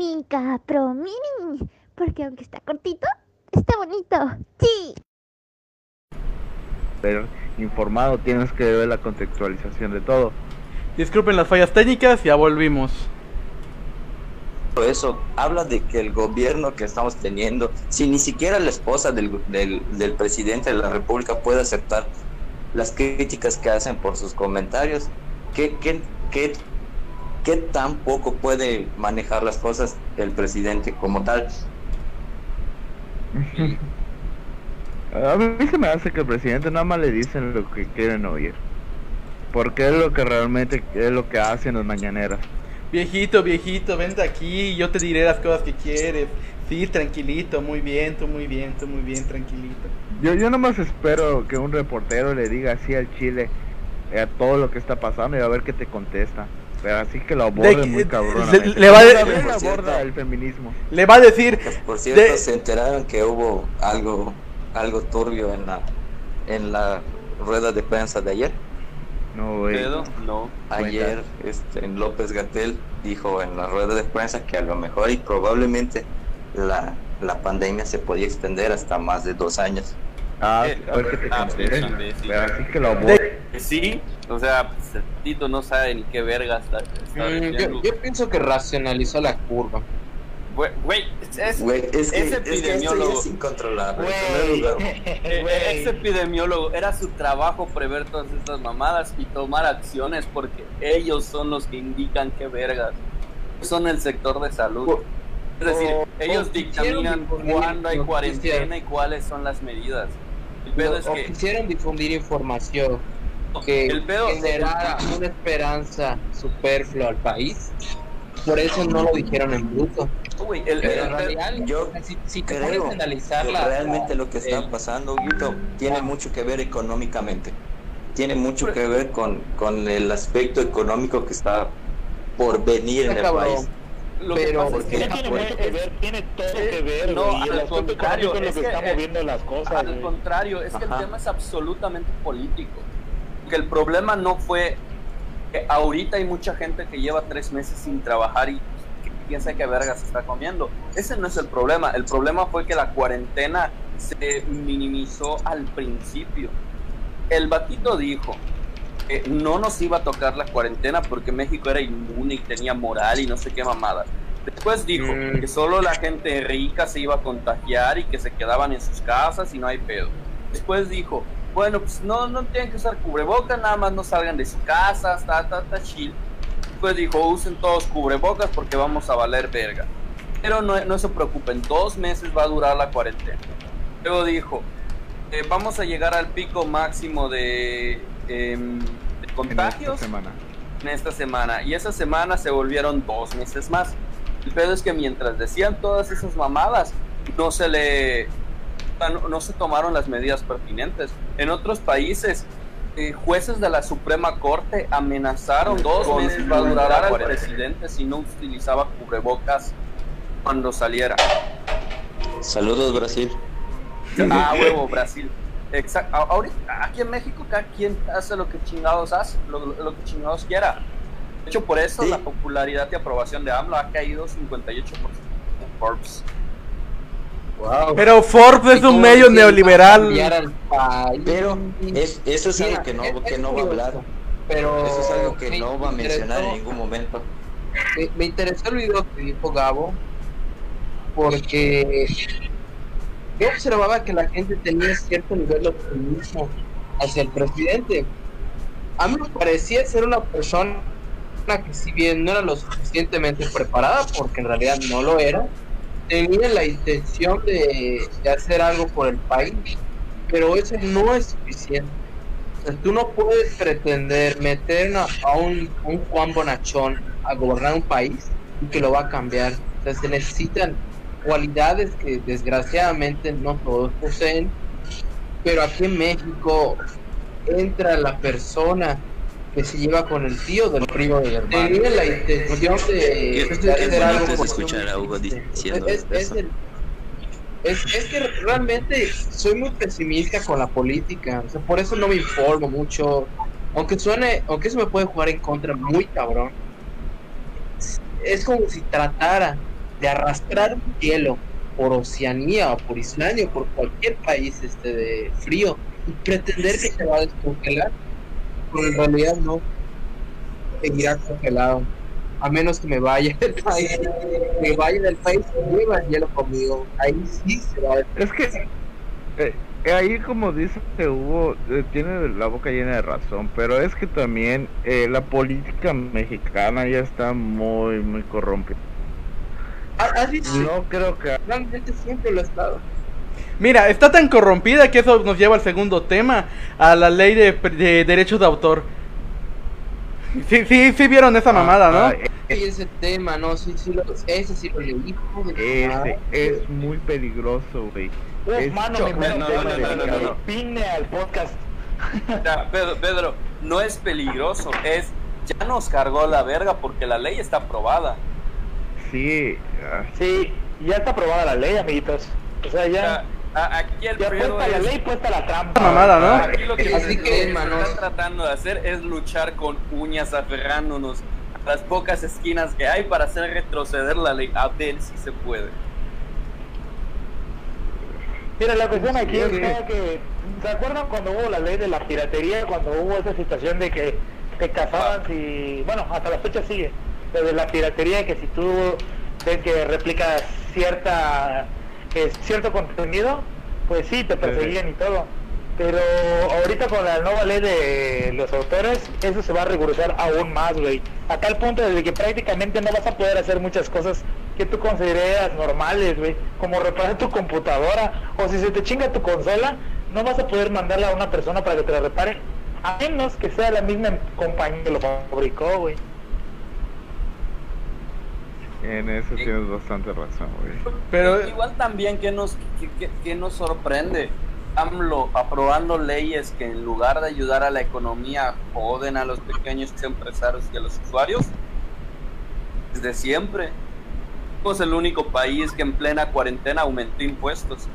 Minca Pro Mini. Porque aunque está cortito, está bonito. Sí. Pero informado tienes que ver la contextualización de todo. Disculpen las fallas técnicas, ya volvimos. Eso habla de que el gobierno que estamos teniendo, si ni siquiera la esposa del, del, del presidente de la República puede aceptar las críticas que hacen por sus comentarios, ¿qué, qué, qué, qué tan poco puede manejar las cosas el presidente como tal? A mí se me hace que el presidente nada más le dicen lo que quieren oír. Porque es lo que realmente es lo que hacen las mañaneras. Viejito, viejito, vente aquí, yo te diré las cosas que quieres. Sí, tranquilito, muy bien, tú muy bien, tú muy bien, tranquilito. Yo, yo nomás espero que un reportero le diga así al Chile a todo lo que está pasando y a ver qué te contesta. Pero así que lo aborde De- muy cabrón. le- le va a de- aborda el feminismo. Le va a decir, Por cierto, De- se enteraron que hubo algo, algo turbio en la, en la rueda de prensa de ayer. No, güey. ¿Pedo? No. Ayer este, López Gatel dijo en la rueda de prensa que a lo mejor y probablemente la, la pandemia se podía extender hasta más de dos años. Ah, Eh, a ver qué te ah, contesta. sí, sí. Pero así que lo aborde. Eh, Sí, o sea, pues, Tito no sabe ni qué verga está, está Mm, yo, yo pienso que racionalizó la curva. Güey, es, es- Güey, es, que, ese es que epidemiólogo. es incontrolable. Lugar, eh, ese epidemiólogo era su trabajo prever todas estas mamadas y tomar acciones porque ellos son los que indican qué vergas. Son el sector de salud. Es decir, o- ellos o dictaminan cuándo hay cuarentena y cuáles son las medidas. El pedo es o que quisieron difundir información que el pedo generara una esperanza superflua al país. Por eso no lo dijeron en bruto. Uy, el, Pero el- en realidad, yo si, si te creo pones a analizar que la- realmente lo que está el- pasando, tiene mucho que ver económicamente. Tiene mucho que ver con, con el aspecto económico que está por venir en el Cabrón. país. lo que pero- pasa es que porque- tiene Pues, mucho que ver, tiene todo eh, que ver, no, al contrario, es lo que, que, está eh, moviendo las cosas, Al güey. contrario, es que el tema es absolutamente político. Que el problema no fue que ahorita hay mucha gente que lleva tres meses sin trabajar y que piensa que verga se está comiendo. Ese no es el problema. El problema fue que la cuarentena se minimizó al principio. El batito dijo que no nos iba a tocar la cuarentena porque México era inmune y tenía moral y no sé qué mamada. Después dijo Mm. que solo la gente rica se iba a contagiar y que se quedaban en sus casas y no hay pedo. Después dijo, bueno, pues no, no tienen que usar cubrebocas, nada más no salgan de su casa, está, está, está chill. Después dijo, usen todos cubrebocas porque vamos a valer verga. Pero no, no se preocupen, dos meses va a durar la cuarentena. Luego dijo, eh, vamos a llegar al pico máximo de, em, de En esta contagios semana. en esta semana. Y esa semana se volvieron dos meses más. El pedo es que mientras decían todas esas mamadas, no se le. No, no se tomaron las medidas pertinentes. En otros países, eh, jueces de la Suprema Corte amenazaron dos meses va a durar al presidente si no utilizaba cubrebocas cuando saliera. Saludos, Brasil. Ah, huevo, Brasil. Exacto. Ahorita, aquí en México, cada quien hace lo que chingados hace, lo, lo que chingados quiera. De hecho, por eso Sí. la popularidad y aprobación de AMLO ha caído 58% en Forbes. Wow. pero Forbes es ¿Cómo un medio neoliberal. Pero es, eso es algo que no, que va a hablar. Pero Eso es algo que no va a mencionar en ningún momento. Me, me interesó el video que dijo Gabo porque yo observaba que la gente tenía cierto nivel de optimismo hacia el presidente. A mí me parecía ser una persona que si bien no era lo suficientemente preparada, porque en realidad no lo era, tenía la intención de, hacer algo por el país, pero eso no es suficiente. O sea, tú no puedes pretender meter a, a un, un Juan Bonachón a gobernar un país y que lo va a cambiar. O sea, se necesitan cualidades que desgraciadamente no todos poseen, pero aquí en México entra la persona que se lleva con el tío del primo de hermano. Tenía la intención de, Qué- de hacer algo es escuchar a Hugo diciendo es, es eso. el- es- es que realmente soy muy pesimista con la política, o sea, por eso no me informo mucho, aunque suene, aunque eso me puede jugar en contra muy cabrón. Es- Es como si tratara de arrastrar un hielo por Oceanía o por Islandia o por cualquier país este de frío y pretender que se va a descongelar, pero en realidad no, seguirá congelado. A menos que me vaya del país, me vaya del país y lleva el hielo conmigo. Ahí sí se va a Es que eh, eh, ahí como dice Hugo, eh, tiene la boca llena de razón, pero es que también eh, la política mexicana ya está muy, muy corrompida. ¿Has visto? No creo que... Realmente siempre lo ha estado. Mira, está tan corrompida que eso nos lleva al segundo tema, a la ley de, de derechos de autor. Sí, sí, sí vieron esa mamada, ¿no? Ah, Y ese tema, no, sí, sí, lo, ese sí lo leí. Ese es muy peligroso, güey. Uf, mano, me no, no, no, no, no, al podcast. Ya, Pedro, Pedro, no es peligroso, es ya nos cargó la verga porque la ley está aprobada. Sí, ah, Sí, ya está aprobada la ley, amiguitos. O sea, ya, a- aquí el ya puesta la ley, puesta la trampa. Mamada, ¿no? Aquí lo que, Así que, que están tratando de hacer es luchar con uñas aferrándonos a las pocas esquinas que hay para hacer retroceder la ley. A ver si se puede. Mira, la cuestión aquí Sí, es sí. que, ¿se acuerdan cuando hubo la ley de la piratería? Cuando hubo esa situación de que te cazaban si, bueno, hasta la fecha sigue, lo de la piratería, que si tú ves que replicas cierta, eh, cierto contenido, pues sí, te perseguían y todo. Pero ahorita con la nueva ley de los autores, eso se va a rigurizar aún más, güey. A tal punto de que prácticamente no vas a poder hacer muchas cosas que tú consideras normales, güey. Como reparar tu computadora. O si se te chinga tu consola, no vas a poder mandarla a una persona para que te la repare. A menos que sea la misma compañía que lo fabricó, güey. En eso tienes bastante razón, güey. Pero- igual también que nos que, que- que nos sorprende AMLO aprobando leyes que en lugar de ayudar a la economía joden a los pequeños empresarios y a los usuarios desde siempre. Somos el único país que en plena cuarentena aumentó impuestos.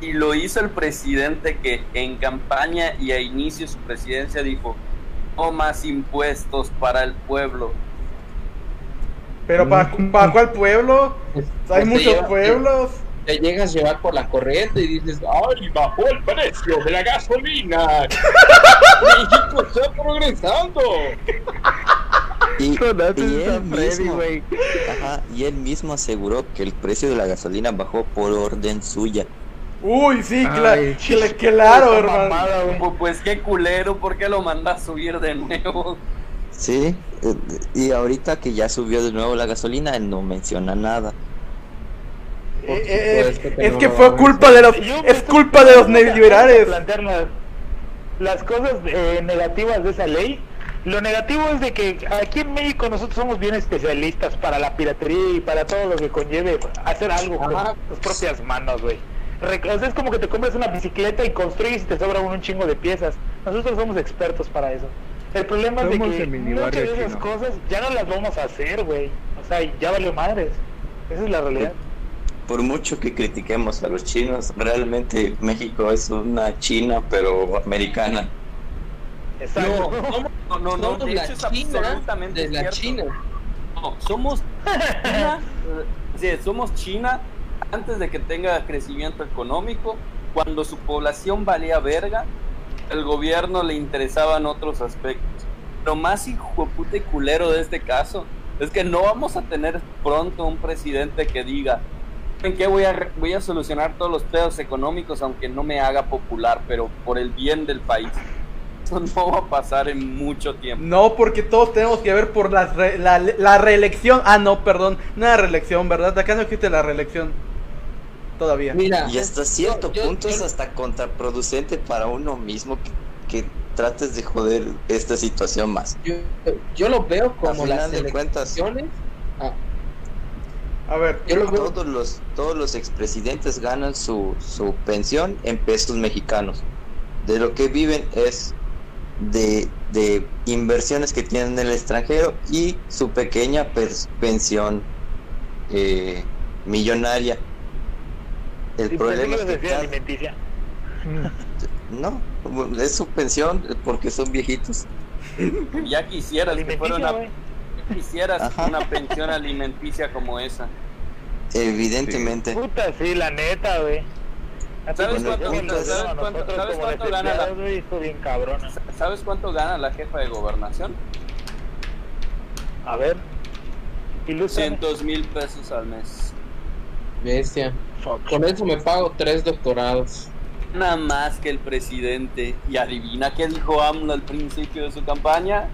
Y lo hizo el presidente que en campaña y a inicio de su presidencia dijo, no más impuestos para el pueblo. Pero ¿para, para cuál pueblo? Pues, Hay te muchos lleva- pueblos. Te llegas a llevar por la corriente y dices, ¡ay, bajó el precio de la gasolina! ¡México está progresando! Y, él Freddy, mismo, ajá, y él mismo aseguró que el precio de la gasolina bajó por orden suya. Uy, sí, Ay, cla- claro, hermano. mamada, Pues qué culero, ¿por qué lo manda a subir de nuevo? Sí, eh, y ahorita que ya subió de nuevo la gasolina, él no menciona nada. Eh, eh, que es que fue culpa de los, Yo es culpa de los neoliberales. plantear las, las cosas eh, negativas de esa ley. Lo negativo es de que aquí en México nosotros somos bien especialistas para la piratería y para todo lo que conlleve hacer algo con Ajá. tus propias manos, güey. O sea, es como que te compras una bicicleta y construyes y te sobra un chingo de piezas. Nosotros somos expertos para eso. El problema es de que muchas de esas chino. cosas ya no las vamos a hacer, güey. O sea, ya valió madres. Esa es la realidad. Por mucho que critiquemos a los chinos, realmente México es una China, pero americana. Exacto. No, somos, No, no, no, de la China absolutamente de la cierto. China. No, somos China, sí, somos China antes de que tenga crecimiento económico, cuando su población valía verga, el gobierno le interesaban otros aspectos. Lo más hijo de puta y culero de este caso es que no vamos a tener pronto un presidente que diga en qué voy a voy a solucionar todos los pedos económicos aunque no me haga popular, pero por el bien del país. Eso no va a pasar en mucho tiempo. No, porque todos tenemos que ver por la, re- la, la reelección. Ah, no, perdón. No era reelección, ¿verdad? Acá no existe la reelección. Todavía. Mira, Y hasta cierto yo- yo- punto es yo- hasta contraproducente para uno mismo que, que trates de joder esta situación más. yo, yo lo veo como las de cuentas. Ah, A ver. yo lo veo Todos los, todos los expresidentes ganan su, su pensión en pesos mexicanos. De lo que viven es de, de inversiones que tienen en el extranjero y su pequeña pers- pensión eh, millonaria. El Sí, problema es que cada- alimenticia. no, es su pensión porque son viejitos. Ya quisieras que fuera una quisieras Ajá. una pensión alimenticia como esa. Evidentemente. Puta, sí, la neta, güey. ¿Sabes cuánto- sabes cuánto- sabes cuánto gana la- desempleados, güey, esto bien cabrona. ¿Sabes cuánto gana la jefa de gobernación? A ver. Ilústrame. 200 mil pesos al mes. Bestia. Con eso me pago tres doctorados. Nada más que el presidente. Y adivina qué dijo AMLO al principio de su campaña.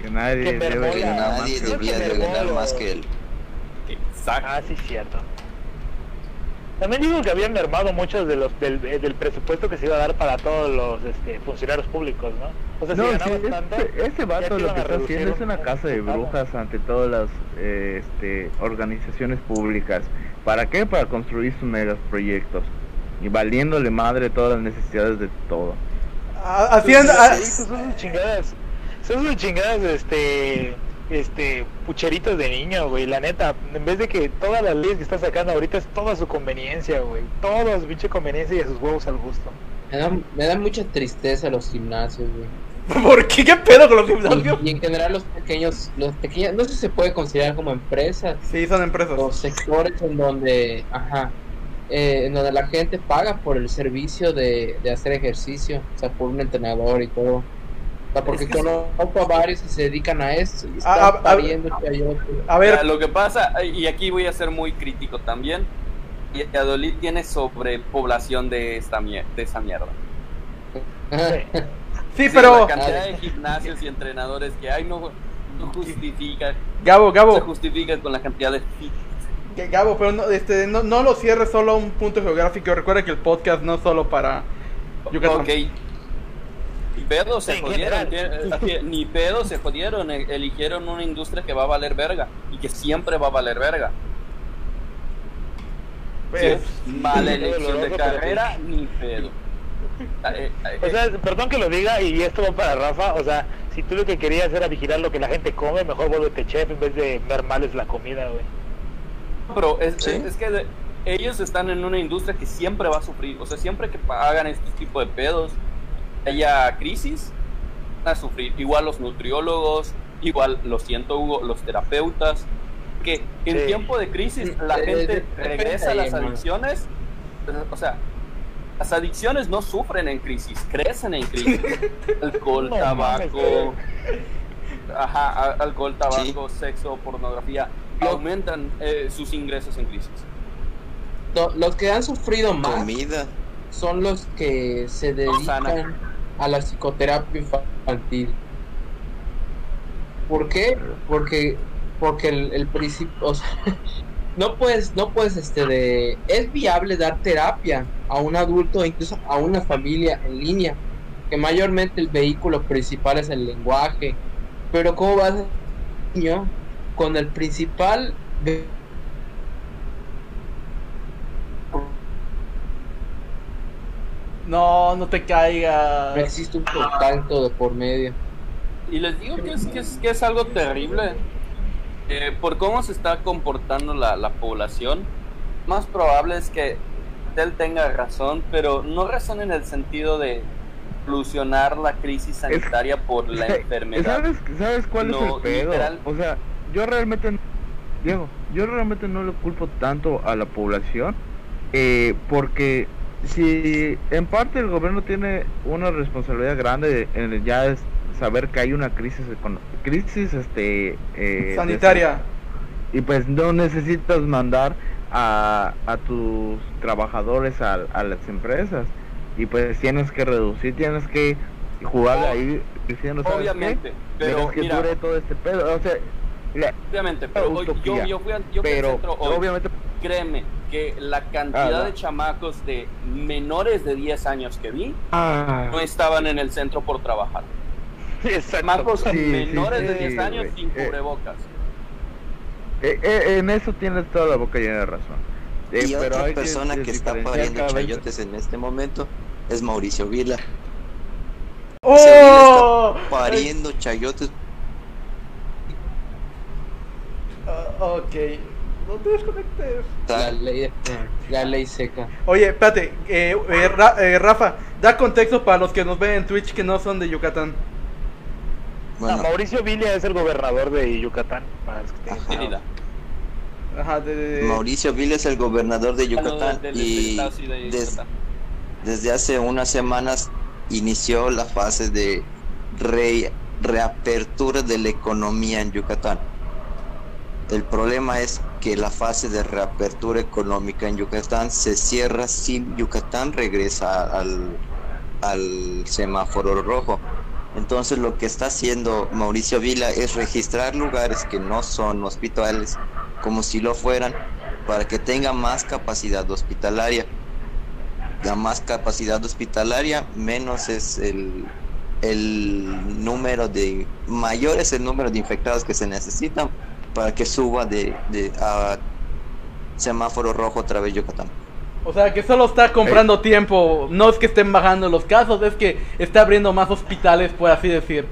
Que nadie Que debe. Que ganar más que- debía de ganar más que él. Exacto. Ah, sí, cierto. También digo que habían mermado muchos de los del, eh, del presupuesto que se iba a dar para todos los este, funcionarios públicos, ¿no? O sea, No, si sí, tanto, ese, vato lo que está haciendo es un- una un casa de brujas ante todas las eh, este, organizaciones públicas. ¿Para qué? Para construir sus megaproyectos. Y valiéndole madre todas las necesidades de todo. A- Haciendo. a- Sí, son sus chingadas. Son sus chingadas, este. Este. Pucheritos de niño, güey. La neta, en vez de que todas las leyes que está sacando ahorita es toda su conveniencia, güey. Toda su pinche conveniencia y a sus huevos al gusto. Me da, me da mucha tristeza los gimnasios, güey. ¿Por qué? ¿Qué pedo con los gimnasios? Y, y en general los pequeños, los pequeños, no sé si se puede considerar como empresas Sí, son empresas. o sectores en donde, ajá, eh, en donde la gente paga por el servicio de, de hacer ejercicio, o sea, por un entrenador y todo. O sea, porque Es que conozco a varios que se dedican a eso y A- están a- a- pariendo chayotes. A Mira, ver, lo que pasa, y aquí voy a ser muy crítico también, y Valladolid tiene sobrepoblación de esta mier- de esa mierda. sí, Sí, pero. La cantidad de gimnasios y entrenadores que hay no, no justifica, Gabo, se Gabo, justifica con la cantidad de Gabo, pero no, este, no, no lo cierres solo a un punto geográfico. Recuerda que el podcast no es solo para Yucatán. Ok. Ni pedo se En jodieron, general. así, ni pedo se jodieron, e- eligieron una industria que va a valer verga y que siempre va a valer verga. Pues, es mala sí, elección de carrera, ni pedo. Ah, eh, eh, O sea, perdón que lo diga y esto va para Rafa. O sea, si tú lo que querías era vigilar lo que la gente come, mejor vuélvete chef en vez de mermarles la comida, güey. Pero es, Sí. es- es que de- ellos están en una industria que siempre va a sufrir. O sea, siempre que hagan este tipo de pedos, haya crisis, van a sufrir. Igual los nutriólogos, igual, lo siento Hugo, los terapeutas. Que en Sí. tiempo de crisis la Eh, gente regresa a las adicciones. O sea, las adicciones no sufren en crisis, crecen en crisis. Alcohol, No tabaco, ajá, alcohol, tabaco, sexo, pornografía, aumentan eh, sus ingresos en crisis. Los que han sufrido más Comida. son los que se sana. dedican a la psicoterapia infantil. ¿Por qué? Porque porque el, el principio, o sea, no puedes, no puedes, este, de, es viable dar terapia a un adulto, incluso a una familia en línea, que mayormente el vehículo principal es el lenguaje, pero cómo vas a niño con el principal no, no te caigas. no existe un contacto de por medio. Y les digo que es, que es, que es algo terrible. Eh, por cómo se está comportando la, la población, más probable es que él tenga razón, pero no razón en el sentido de solucionar la crisis sanitaria por la enfermedad. ¿Sabes, ¿Sabes cuál No, es el pedo? literal. O sea, yo realmente, Diego, yo realmente no le culpo tanto a la población, eh, porque si en parte el gobierno tiene una responsabilidad grande en el ya es saber que hay una crisis crisis este eh, Sanitaria. y pues no necesitas mandar a, a tus trabajadores a, a las empresas y pues tienes que reducir tienes que jugarle Oh, ahí diciendo ¿sabes qué? Obviamente, pero Dejas que mira, dure todo este pedo. O sea, mira, obviamente, pero hoy- yo, utopía. yo fui al, yo fui al pero centro hoy. obviamente Créeme que la cantidad Ah, de chamacos de menores de 10 años que vi ah, no estaban en el centro por trabajar. Chamacos Sí, sí, menores de sí, 10 años sin Eh, cubrebocas. eh, eh, en eso tienes toda la boca llena de razón. Eh, Y pero otra persona que está diferenciar pariendo chayotes en este momento es Mauricio Vila. ¡Oh! Pariendo chayotes. Ah, ok. No te desconectes. La ley, la ley seca. Oye, espérate, eh, eh, Ra- eh, Rafa, da contexto para los que nos ven en Twitch que no son de Yucatán. Bueno, Mauricio Villa es el gobernador de Yucatán. para los que tengan Ajá. claro. Mérida. Ajá, de, de- de- Mauricio Vila es el gobernador de no, Yucatán y des- desde hace unas semanas inició la fase de re- reapertura de la economía en Yucatán. El problema es que la fase de reapertura económica en Yucatán se cierra si Yucatán regresa al, semáforo rojo. Entonces lo que está haciendo Mauricio Vila es registrar lugares que no son hospitales como si lo fueran para que tenga más capacidad hospitalaria. La más capacidad hospitalaria, menos es el número de, mayor es el número de infectados que se necesitan para que suba de, de a semáforo rojo otra vez Yucatán. O sea, que solo está comprando tiempo. No es que estén bajando los casos, es que está abriendo más hospitales, por así decir.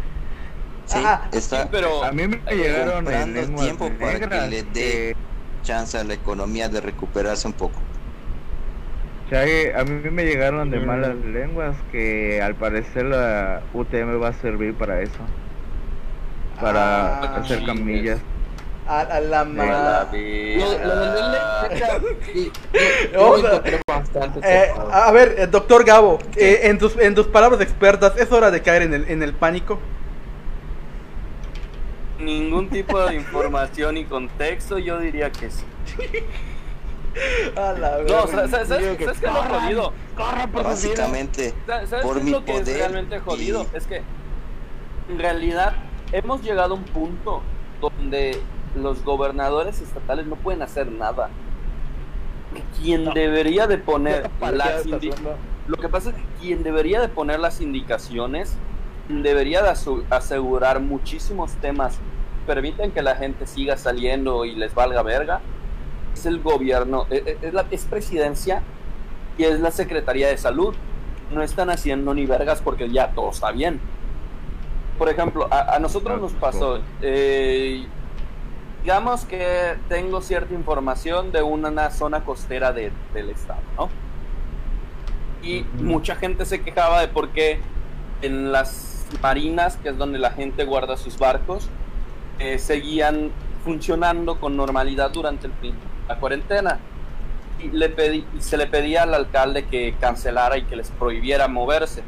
Sí, Ah, está Sí, pero A mí me llegaron en comprando lenguas tiempo para que le dé que- chance a la economía de recuperarse un poco. Chague, a mí me llegaron de malas lenguas que al parecer la UTM va a servir para eso. Para Ah, hacer camillas. A, a la A la madre. Lo, lo del yo- yo bastante Eh, a ver, eh, doctor Gabo, eh, en, tus, en tus palabras expertas, ¿es hora de caer en el, en el pánico? Ningún tipo de información y contexto, yo diría que sí. A la No. ¿sabes, sabes, que sabes qué es lo corran. jodido? Corran por. Básicamente, ¿Sabes por qué es mi lo que es poder realmente jodido? y- Es que en realidad hemos llegado a un punto donde los gobernadores estatales no pueden hacer nada. Quien No. debería de poner las lo que pasa es que quien debería de poner las indicaciones debería de asegurar muchísimos temas que permiten que la gente siga saliendo y les valga verga es el gobierno e- e- es, la, es presidencia y es la secretaría de salud no están haciendo ni vergas porque ya todo está bien por ejemplo a, a nosotros nos pues, pasó eh, digamos que tengo cierta información de una zona costera de- del estado no y mucha gente se quejaba de por qué en las marinas, que es donde la gente guarda sus barcos, eh, seguían funcionando con normalidad durante el fin la cuarentena. Y, le pedí, y se le pedía al alcalde que cancelara y que les prohibiera moverse.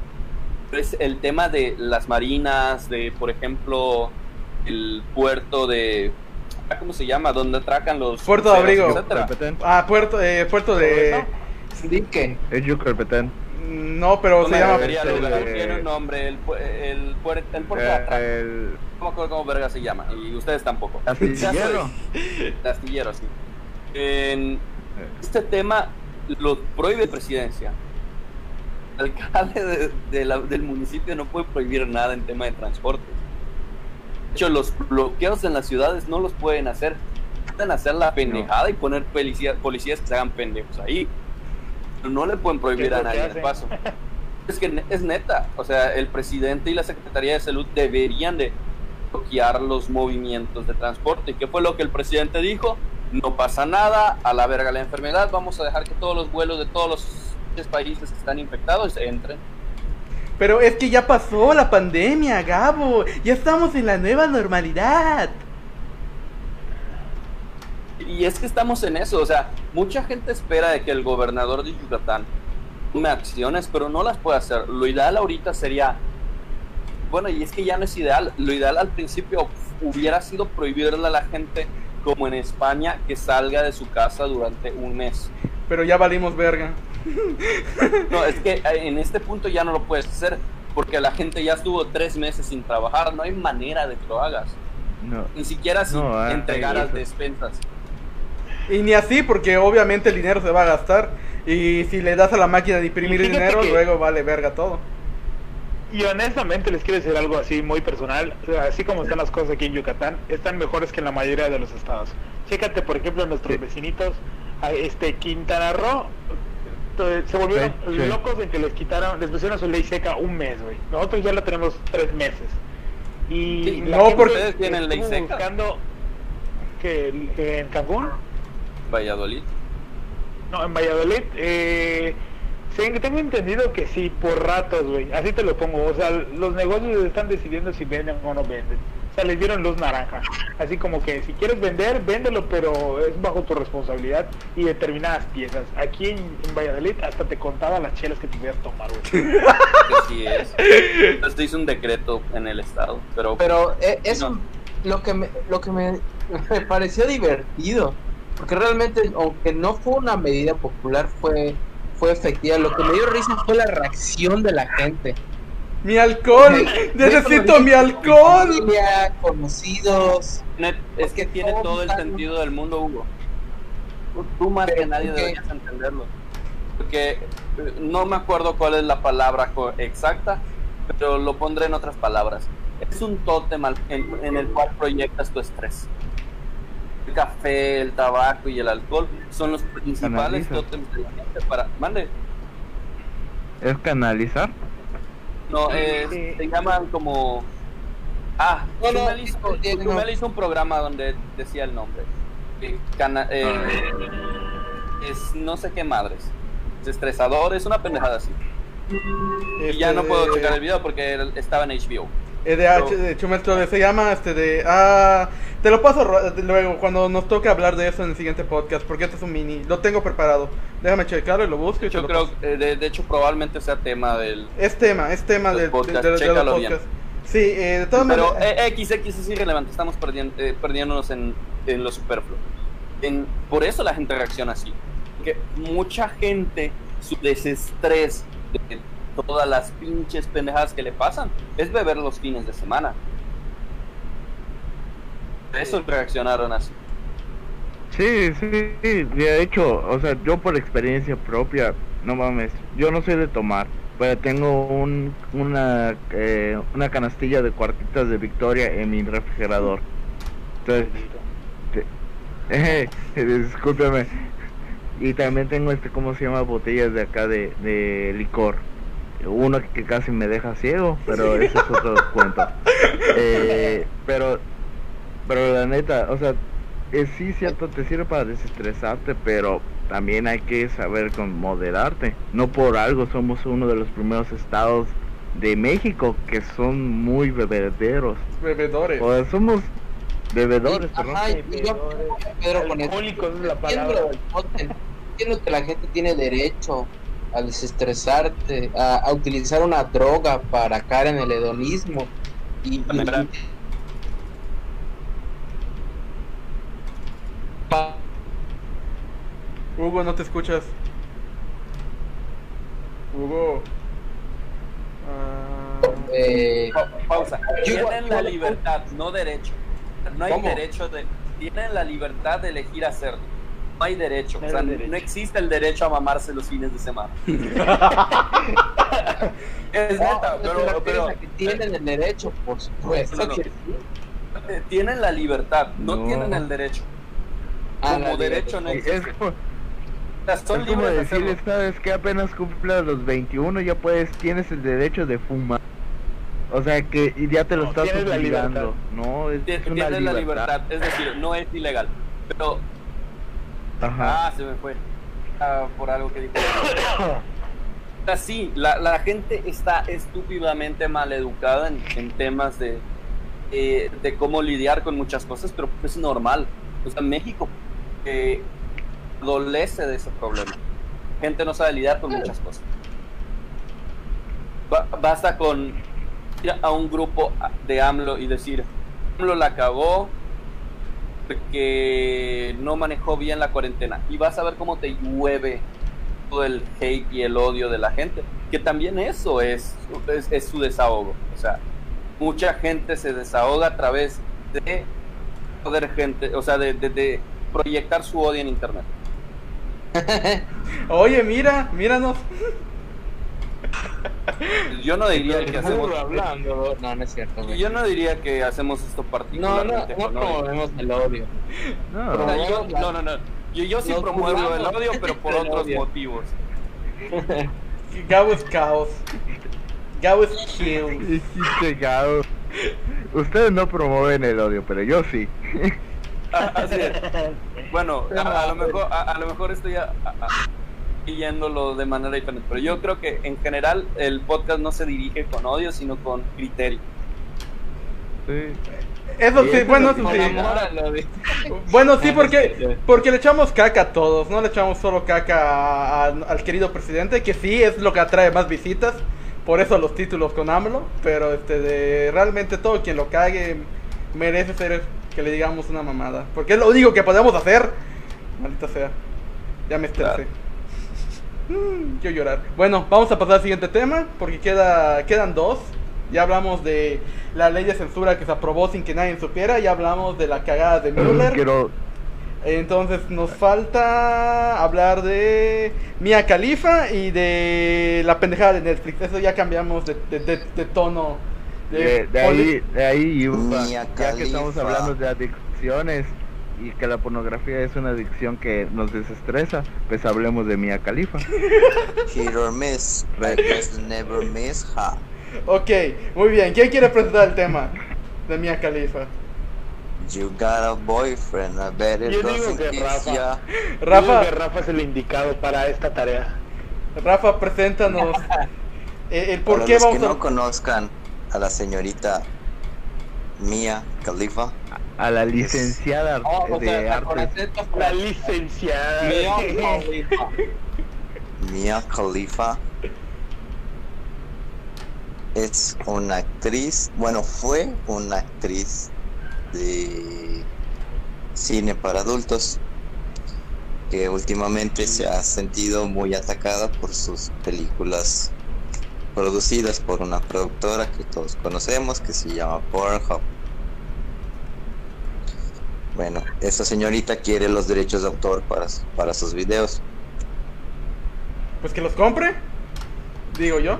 Entonces, el tema de las marinas, de por ejemplo el puerto de ¿cómo se llama? donde atracan los Puerto de abrigo. Ah, puerto, eh, puerto de... Dique. Es Yucalpetén. No, pero se llama... tiene un nombre, el, el, puer- el puerto de Eh, atraco. el No me acuerdo cómo verga se llama, y ustedes tampoco. astillero. Astillero, sí. En este tema lo prohíbe presidencia. El alcalde de- de la- del municipio no puede prohibir nada en tema de transporte. De hecho, los bloqueos en las ciudades no los pueden hacer. Pueden hacer la pendejada y poner policías, policías que se hagan pendejos ahí. No le pueden prohibir ¿Qué es a nadie el paso. Es que es neta. O sea, el presidente y la Secretaría de Salud deberían de bloquear los movimientos de transporte. ¿Y qué fue lo que el presidente dijo? No pasa nada, a la verga la enfermedad, vamos a dejar que todos los vuelos de todos los países que están infectados entren. Pero es que ya pasó la pandemia, Gabo. Ya estamos en la nueva normalidad. Y es que estamos en eso, o sea, mucha gente espera de que el gobernador de Yucatán tome acciones, pero no las puede hacer. Lo ideal ahorita sería, bueno, y es que ya no es ideal, lo ideal al principio hubiera sido prohibirle a la gente, como en España, que salga de su casa durante un mes. Pero ya valimos verga. No, es que eh, en este punto ya no lo puedes hacer, porque la gente ya estuvo tres meses sin trabajar, no hay manera de que lo hagas, No. ni siquiera si No, ah, entregaras eso. despensas. Y ni así, porque obviamente el dinero se va a gastar. Y si le das a la máquina de imprimir dinero, que- luego vale verga todo. Y honestamente les quiero decir algo así muy personal. O sea, Así como están las cosas aquí en Yucatán, están mejores que en la mayoría de los estados. Chécate, por ejemplo, nuestros Sí. vecinitos, este Quintana Roo, se volvieron Sí, sí. locos de que les quitaron, les pusieron su ley seca un mes, güey. Nosotros ya la tenemos tres meses. Y Sí, la no, gente porque- ustedes tienen ley seca. buscando que en Cancún Valladolid. no, en Valladolid, eh, Sí, tengo entendido que sí, por ratos, güey. Así te lo pongo. O sea, los negocios están decidiendo si venden o no venden. O sea, les dieron luz naranja. Así como que si quieres vender, véndelo, pero es bajo tu responsabilidad y determinadas piezas. Aquí en, en Valladolid hasta te contaba las chelas que te podías tomar, güey. Que sí es. Esto hizo un decreto en el estado, pero, Pero eh, eso No. lo que me, lo que me, me pareció divertido, porque realmente, aunque no fue una medida popular, fue, fue efectiva. Lo que me dio risa fue la reacción de la gente. Mi alcohol, necesito mi alcohol. Familia, conocidos. Net- es que tiene todo el sentido del mundo, Hugo. Tú- más que nadie ¿por qué? deberías entenderlo. Porque eh, no me acuerdo cuál es la palabra co- exacta, pero lo pondré en otras palabras. Es un tótem en, en el cual proyectas tu estrés. El café, el tabaco y el alcohol son los principales tótems de la gente para... Mande. ¿Es canalizar? No, es- Sí. se llaman como... Ah, No, no, hizo, no. Chumel hizo un programa donde decía el nombre. Eh, cana- eh, es no sé qué madres. Es estresador, es una pendejada así. Y ya no puedo checar el video porque estaba en HBO. Eh, de H, de Chumel se llama este de. Ah, te lo paso luego cuando nos toque hablar de eso en el siguiente podcast, porque este es un mini. Lo tengo preparado. Déjame checarlo y lo busco. Y te Yo lo creo, paso. eh, de, de hecho, probablemente sea tema del... Es tema, es tema del, podcasts, de, de- de bien. podcasts. Sí, eh, de todas Pero maneras. eh, X, X es irrelevante, estamos perdiendo, eh, perdiéndonos en, en lo superfluo. En- por eso la gente reacciona así. Que mucha gente, su desestrés de todas las pinches pendejadas que le pasan, es beber los fines de semana. Por eso reaccionaron así. Sí, sí, sí, de hecho, o sea, yo por experiencia propia, no mames, yo no soy de tomar, pero tengo un, una, eh, una canastilla de cuartitas de Victoria en mi refrigerador. Entonces, eh, discúlpeme. Y también tengo este, ¿cómo se llama? Botellas de acá de, de licor. Uno que casi me deja ciego, pero ese es otro cuento. Eh, pero, pero la neta, o sea, eh, sí, cierto, te sirve para desestresarte, pero también hay que saber con moderarte. No por algo somos uno de los primeros estados de México que son muy bebederos. Bebedores. O sea, somos bebedores, perdón. Ajá, y yo, Pedro, con. Alcohólicos es la palabra. el Entiendo que la gente tiene derecho a desestresarte, a, a utilizar una droga para caer en el hedonismo. Y, y- Hugo, no te escuchas. Hugo. Ah, eh, Pa- pausa. Tienen la libertad, no derecho. No hay ¿Cómo? derecho de. Tienen la libertad de elegir hacerlo. No hay derecho. No o sea, derecho. no existe el derecho a mamarse los fines de semana. es no, neta, pero, pero que tienen el derecho, por supuesto. No, no. que sí. eh, tienen la libertad, no, No. tienen el derecho. Ah, Como derecho no libertad. Es existe. como, O sea, son es como libres de decirles, sabes que apenas cumplas los 21 ya puedes, tienes el derecho de fumar. O sea que y ya te lo No, estás tienes la obligando. No, es, Tien- es una Tienen la libertad. libertad, es decir, no es ilegal. Pero, Ajá. ah, se me fue. Ah, por algo que dijo. O sea, sí, la, la gente está estúpidamente mal educada en, en temas de, eh, de cómo lidiar con muchas cosas, pero es normal. O sea, México eh, adolece de ese problema. Gente no sabe lidiar con muchas cosas. Ba- basta con ir a un grupo de AMLO y decir, AMLO la cagó porque no manejó bien la cuarentena. Y vas a ver cómo te llueve todo el hate y el odio de la gente. Que también eso es, es, su desahogo. O sea, mucha gente se desahoga a través de joder gente, o sea, de, de- de proyectar su odio en internet. Oye, mira, míranos. Yo no diría que hacemos, hablando. No, no es cierto. güey. yo no diría que hacemos esto No, no, particularmente. no con odio. promovemos el odio. No. O sea, yo- no, no, no. Yo, yo sí Nos promuevo el odio, pero por otros odio. motivos. Gabo es caos. Gabo es. Hiciste. Ustedes no promueven el odio, pero yo sí. Ah, así es. Bueno, a, a lo mejor, a, a lo mejor esto ya. a- a- yéndolo de manera diferente. Pero yo creo que en general el podcast no se dirige con odio, sino con criterio. Sí. Eso sí, bueno, eso sí. Bueno, sí, porque, porque le echamos caca a todos, no le echamos solo caca a- a- al querido presidente, que sí es lo que atrae más visitas, por eso los títulos con AMLO, pero este de, realmente todo quien lo cague merece ser que le digamos una mamada, porque es lo único que podemos hacer. Maldita sea. Ya me estresé. Quiero llorar. Bueno, vamos a pasar al siguiente tema, porque queda, quedan dos. Ya hablamos de la ley de censura que se aprobó sin que nadie supiera, ya hablamos de la cagada de Müller. Quiero, Entonces nos falta hablar de Mia Khalifa y de la pendejada de Netflix. Eso ya cambiamos de, de- de- de tono. de, de ahí, de ahí ya que estamos hablando de adicciones y que la pornografía es una adicción que nos desestresa, pues hablemos de Mia Khalifa. Hit or miss. I just never miss her. Ok, muy bien. ¿Quién quiere presentar el tema de Mia Khalifa? You got a boyfriend, I bet it Yo digo que Rafa. ya. Yo Rafa, que Rafa es el indicado para esta tarea. Rafa, preséntanos eh, el por Para qué los vamos que no conozcan a la señorita Mia Khalifa, A la licenciada Oh, o de sea, acento La licenciada. Khalifa. Mia Khalifa es una actriz, bueno, fue una actriz de cine para adultos que últimamente se ha sentido muy atacada por sus películas producidas por una productora que todos conocemos que se llama Pornhub. Bueno, esta señorita quiere los derechos de autor para, para sus videos. Pues que los compre, digo yo.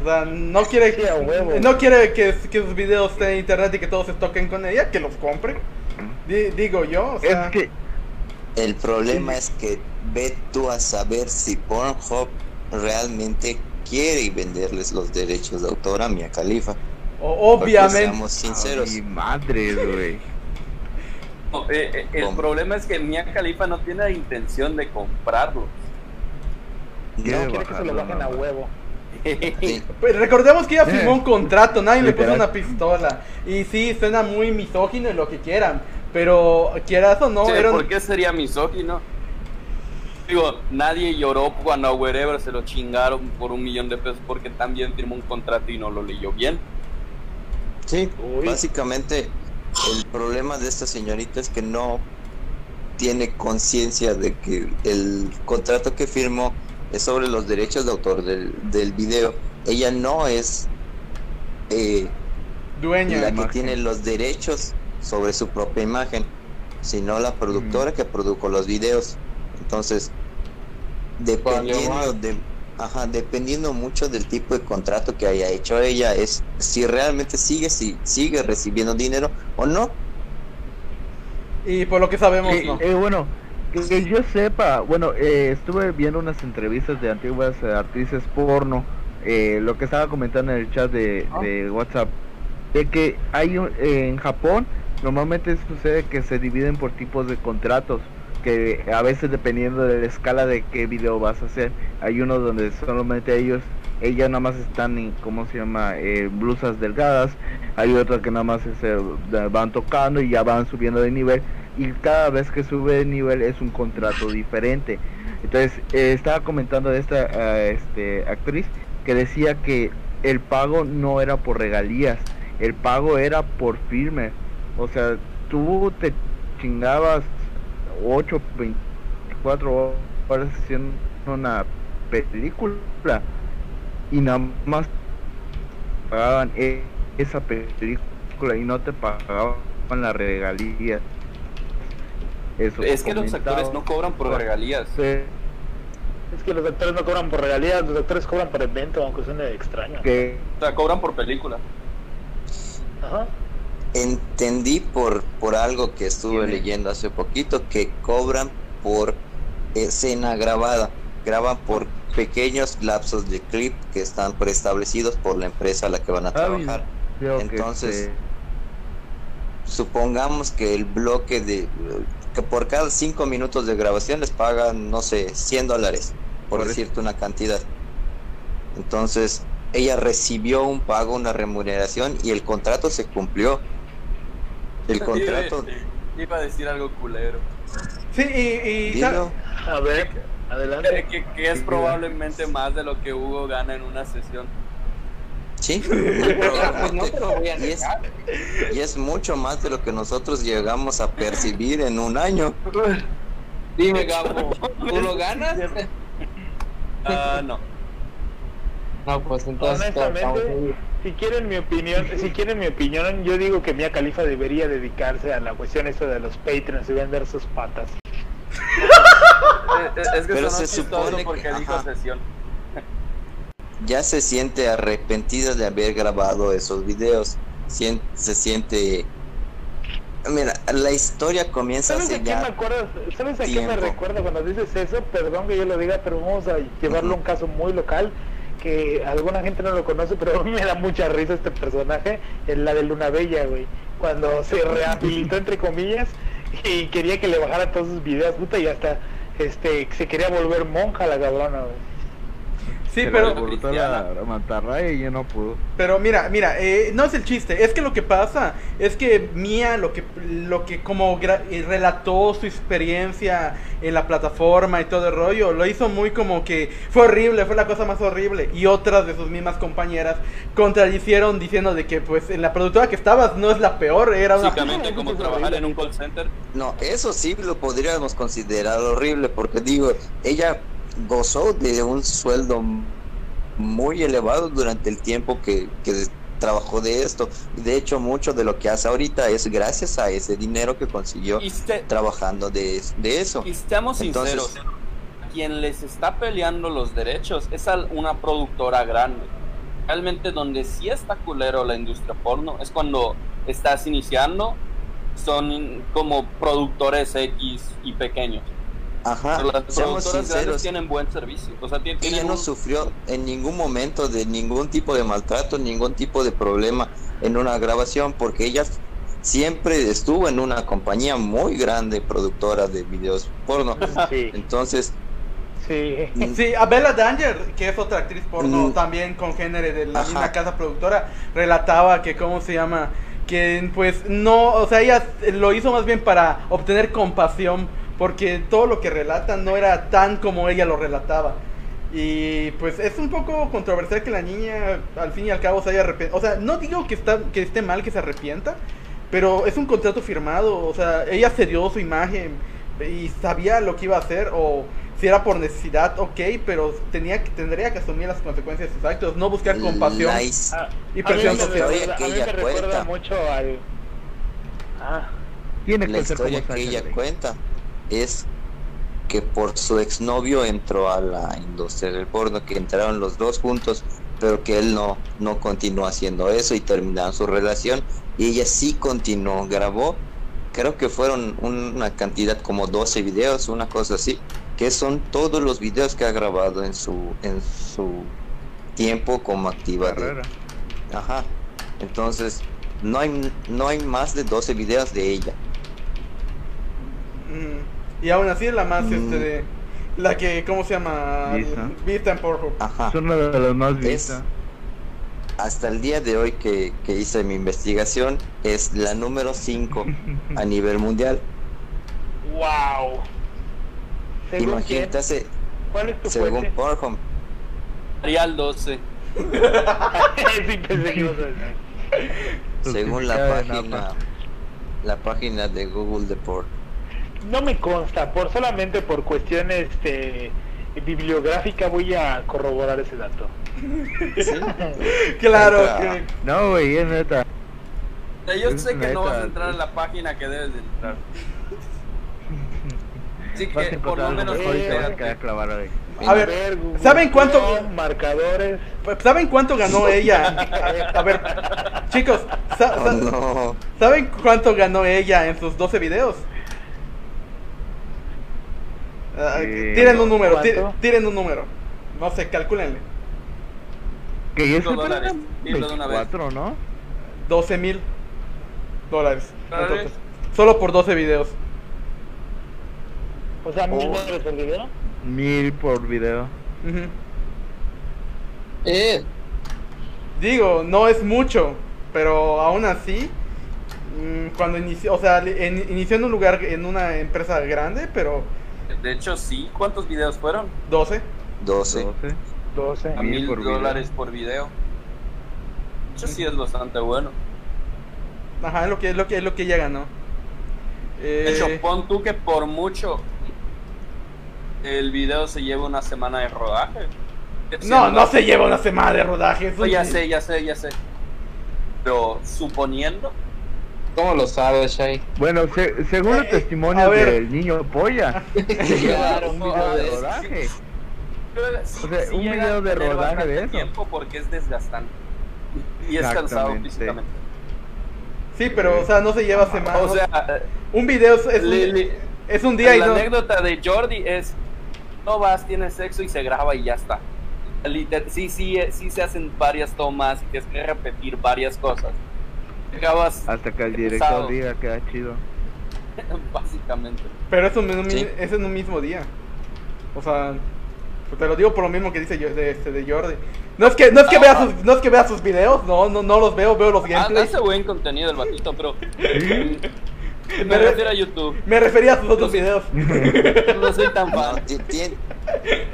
O sea, no quiere, huevo. no quiere que, que sus videos estén en internet y que todos se toquen con ella, que los compre. Di- digo yo, o sea, Es que El problema es que ve tú a saber si Pornhub realmente quiere venderles los derechos de autor a Mia Khalifa. o- Porque obviamente. Seamos sinceros. Mi madre, güey. No, eh, eh, el ¿Cómo? problema es que Mia Khalifa no tiene la intención de comprarlo. No Quiere que se lo bajen a huevo. Sí, Pues recordemos que ella Eh. firmó un contrato, nadie le puso una pistola. Y sí, suena muy misógino y lo que quieran. Pero quieras o no, Sí, ¿Por qué sería misógino? Digo, nadie lloró cuando a Wherever se lo chingaron por un millón de pesos porque también firmó un contrato y no lo leyó bien. sí, Uy. básicamente el problema de esta señorita es que no tiene conciencia de que el contrato que firmó es sobre los derechos de autor del, del video. Ella no es eh, dueña. la que imagen. tiene los derechos sobre su propia imagen, sino la productora que produjo los videos. Entonces, dependiendo de, ajá, dependiendo mucho del tipo de contrato que haya hecho ella, es si realmente sigue, si sigue recibiendo dinero o no. Y por lo que sabemos, Eh, no. eh, bueno, que, que yo sepa, bueno, eh, estuve viendo unas entrevistas de antiguas eh, actrices porno, eh, lo que estaba comentando en el chat de, de WhatsApp, de que hay un- eh, en Japón normalmente sucede que se dividen por tipos de contratos, que a veces dependiendo de la escala de qué video vas a hacer, hay uno donde solamente ellos, ellas nada más están en, ¿cómo se llama?, Eh, blusas delgadas, hay otras que nada más se van tocando y ya van subiendo de nivel y cada vez que sube de nivel es un contrato diferente. Entonces, eh, estaba comentando de esta este, actriz que decía que el pago no era por regalías, el pago era por firme. O sea, tú te chingabas 8, 24 horas haciendo una película y nada más pagaban e- esa película y no te pagaban las regalías. Eso Es que los actores no cobran por regalías. Sí, Es que los actores no cobran por regalías, los actores cobran por evento, aunque suene extraño. que O sea, cobran por película. Ajá. Entendí por, por algo que estuve leyendo hace poquito que cobran por escena grabada, graban por pequeños lapsos de clip que están preestablecidos por la empresa a la que van a Ah, trabajar. Entonces, supongamos que el bloque de que por cada cinco minutos de grabación les pagan, no sé, 100 dólares, por Por eso. decirte una cantidad. Entonces, ella recibió un pago, una remuneración y el contrato se cumplió. El contrato, Iba, iba a decir algo culero. Sí, y, y dilo. A ver, adelante. Que, que es probablemente más de lo que Hugo gana en una sesión. Sí, Pues no te lo voy a y, es, y es mucho más de lo que nosotros llegamos a percibir en un año. Dime, Gabo, ¿tú lo ganas? Ah, no. No, pues entonces Honestamente. Si quieren mi opinión, si quieren mi opinión, yo digo que Mia Khalifa debería dedicarse a la cuestión esta de los Patreons y vender sus patas. Eh, eh, Es que Pero se supone que- porque dijo ajá. sesión. Ya se siente arrepentida de haber grabado esos videos. Sien- se siente... Mira, la historia comienza ¿Sabes hace a qué me ya... acuerdas? ¿Sabes a qué me tiempo. recuerda cuando dices eso? Perdón que yo lo diga, pero vamos a llevarlo a un caso muy local que alguna gente no lo conoce, pero a me da mucha risa este personaje, es la de Luna Bella, güey. Cuando se rehabilitó entre comillas y quería que le bajara todos sus videos, puta, y hasta este se quería volver monja la cabrona. Sí, pero, la, la mantarraya y ya no pudo. Pero mira, mira, eh, no es el chiste, es que lo que pasa es que Mía, lo que, lo que como gra- eh, relató su experiencia en la plataforma y todo el rollo, lo hizo muy como que fue horrible, fue la cosa más horrible. Y otras de sus mismas compañeras contradicieron diciendo de que pues en la productora que estabas no es la peor, era una... Básicamente como trabajar en un call center. No, eso sí lo podríamos considerar horrible porque digo, ella gozó de un sueldo muy elevado durante el tiempo que, que trabajó de esto. Y de hecho, mucho de lo que hace ahorita es gracias a ese dinero que consiguió trabajando de, de eso. y seamos Entonces- sinceros, quien les está peleando los derechos es al- una productora grande. Realmente donde sí está culero la industria porno es cuando estás iniciando, son como productores X y pequeños. Ajá, Pero las seamos sinceros. tienen buen servicio. O sea, tien- Ella tienen no un- sufrió en ningún momento de ningún tipo de maltrato, ningún tipo de problema en una grabación, porque ella siempre estuvo en una compañía muy grande productora de videos porno. Sí, Entonces, sí. Sí, a Bella Danger, que es otra actriz porno Mm. también con género de la Ajá. misma casa productora, relataba que, ¿cómo se llama? Que pues no, o sea, ella lo hizo más bien para obtener compasión, porque todo lo que relata no era tan como ella lo relataba. Y pues es un poco controversial que la niña al fin y al cabo se haya arrepentido. O sea, no digo que, está, que esté mal que se arrepienta, pero es un contrato firmado. O sea, ella cedió su imagen y sabía lo que iba a hacer o si era por necesidad, ok, pero tenía que, tendría que asumir las consecuencias de sus actos, no buscar compasión. Ah, Y a mí presión me social. recuerda, a mí Que me ella recuerda cuenta. mucho al... Ah, Tiene la que ser como historia que ella cuenta es que por su exnovio entró a la industria del porno, que entraron los dos juntos, pero que él no, no continuó haciendo eso y terminaron su relación. Y ella sí continuó, grabó, creo que fueron una cantidad como 12 videos, una cosa así, que son todos los videos que ha grabado en su, en su tiempo como activa. de-. Ajá. Entonces, no hay, no hay más de 12 videos de ella. Mm, Y aún así es la más, Mm. este, de, la que, ¿cómo se llama? Vista. Vista en Pornhub. Ajá. Es una de las más vistas. hasta el día de hoy que, que hice mi investigación es la número 5 a nivel mundial. wow. Imagínate, hace- ¿Cuál es tu según? Pornhub, Arial 12. sí, pensé que ibas a decir. según la página la página de Google de Porn. No me consta, por solamente por cuestiones este, bibliográfica voy a corroborar ese dato. ¿Sí? Claro, Neta. que, No, güey, es neta. Yo Es sé que no vas a entrar en la página que debes de entrar. Así Vas a que por lo menos a espérate. quedar clavado ahí. A ver, Google ¿saben cuánto- marcadores. ¿saben cuánto ganó ella? A, a ver, chicos, sa- Oh, sa- no. ¿saben cuánto ganó ella en sus 12 videos? Ah, Eh, tiren un número, ti- ¿cuánto? tiren un número. No sé, calcúlenle. Que se dólares, dilo de una vez. 24, ¿no? 12 mil dólares. ¿Dólares? Entonces, solo por 12 videos. O sea, mil Oh. dólares el video. Mil por video. Ujú. Eh, Digo, no es mucho, pero aún así, mm, cuando inició, o sea, en- inició en un lugar, en una empresa grande, pero De hecho, sí. ¿Cuántos videos fueron? 12. 12. 12. 12. A Mil video. dólares por video. De hecho, sí es bastante bueno. Ajá, es lo que, es lo que, es lo que ella ganó. De hecho, Eh, pon tú que por mucho el video se lleva una semana de rodaje. no, no se lleva una semana de rodaje. eso No, ya sí. sé, ya sé, ya sé. Pero suponiendo, ¿cómo lo sabes, Shai? Bueno, se- según los Eh, testimonios del niño polla, se lleva un video de rodaje. sí O sea, un video de rodaje de eso. tiempo porque es desgastante. Y es cansado físicamente. Sí, pero, o sea, no se lleva semana. O sea, un video es, le- un, le- es un día y la no. anécdota de Jordi es no vas, tienes sexo y se graba y ya está. Liter- sí, sí, eh, sí se hacen varias tomas y tienes que repetir varias cosas. Acabas Hasta que el Pesado. director diga que da chido. básicamente. Pero es, un- en un- Sí. es en un mismo día. O sea, pues te lo digo por lo mismo que dice yo, de, este, de Jordi. No es que, no es que vea sus, no es que vea sus videos, no, no, no los veo, veo los Ah, gameplays. hace buen contenido el batito, pero me Me re- refiero a YouTube. Me refería a sus otros videos. No soy tan fan.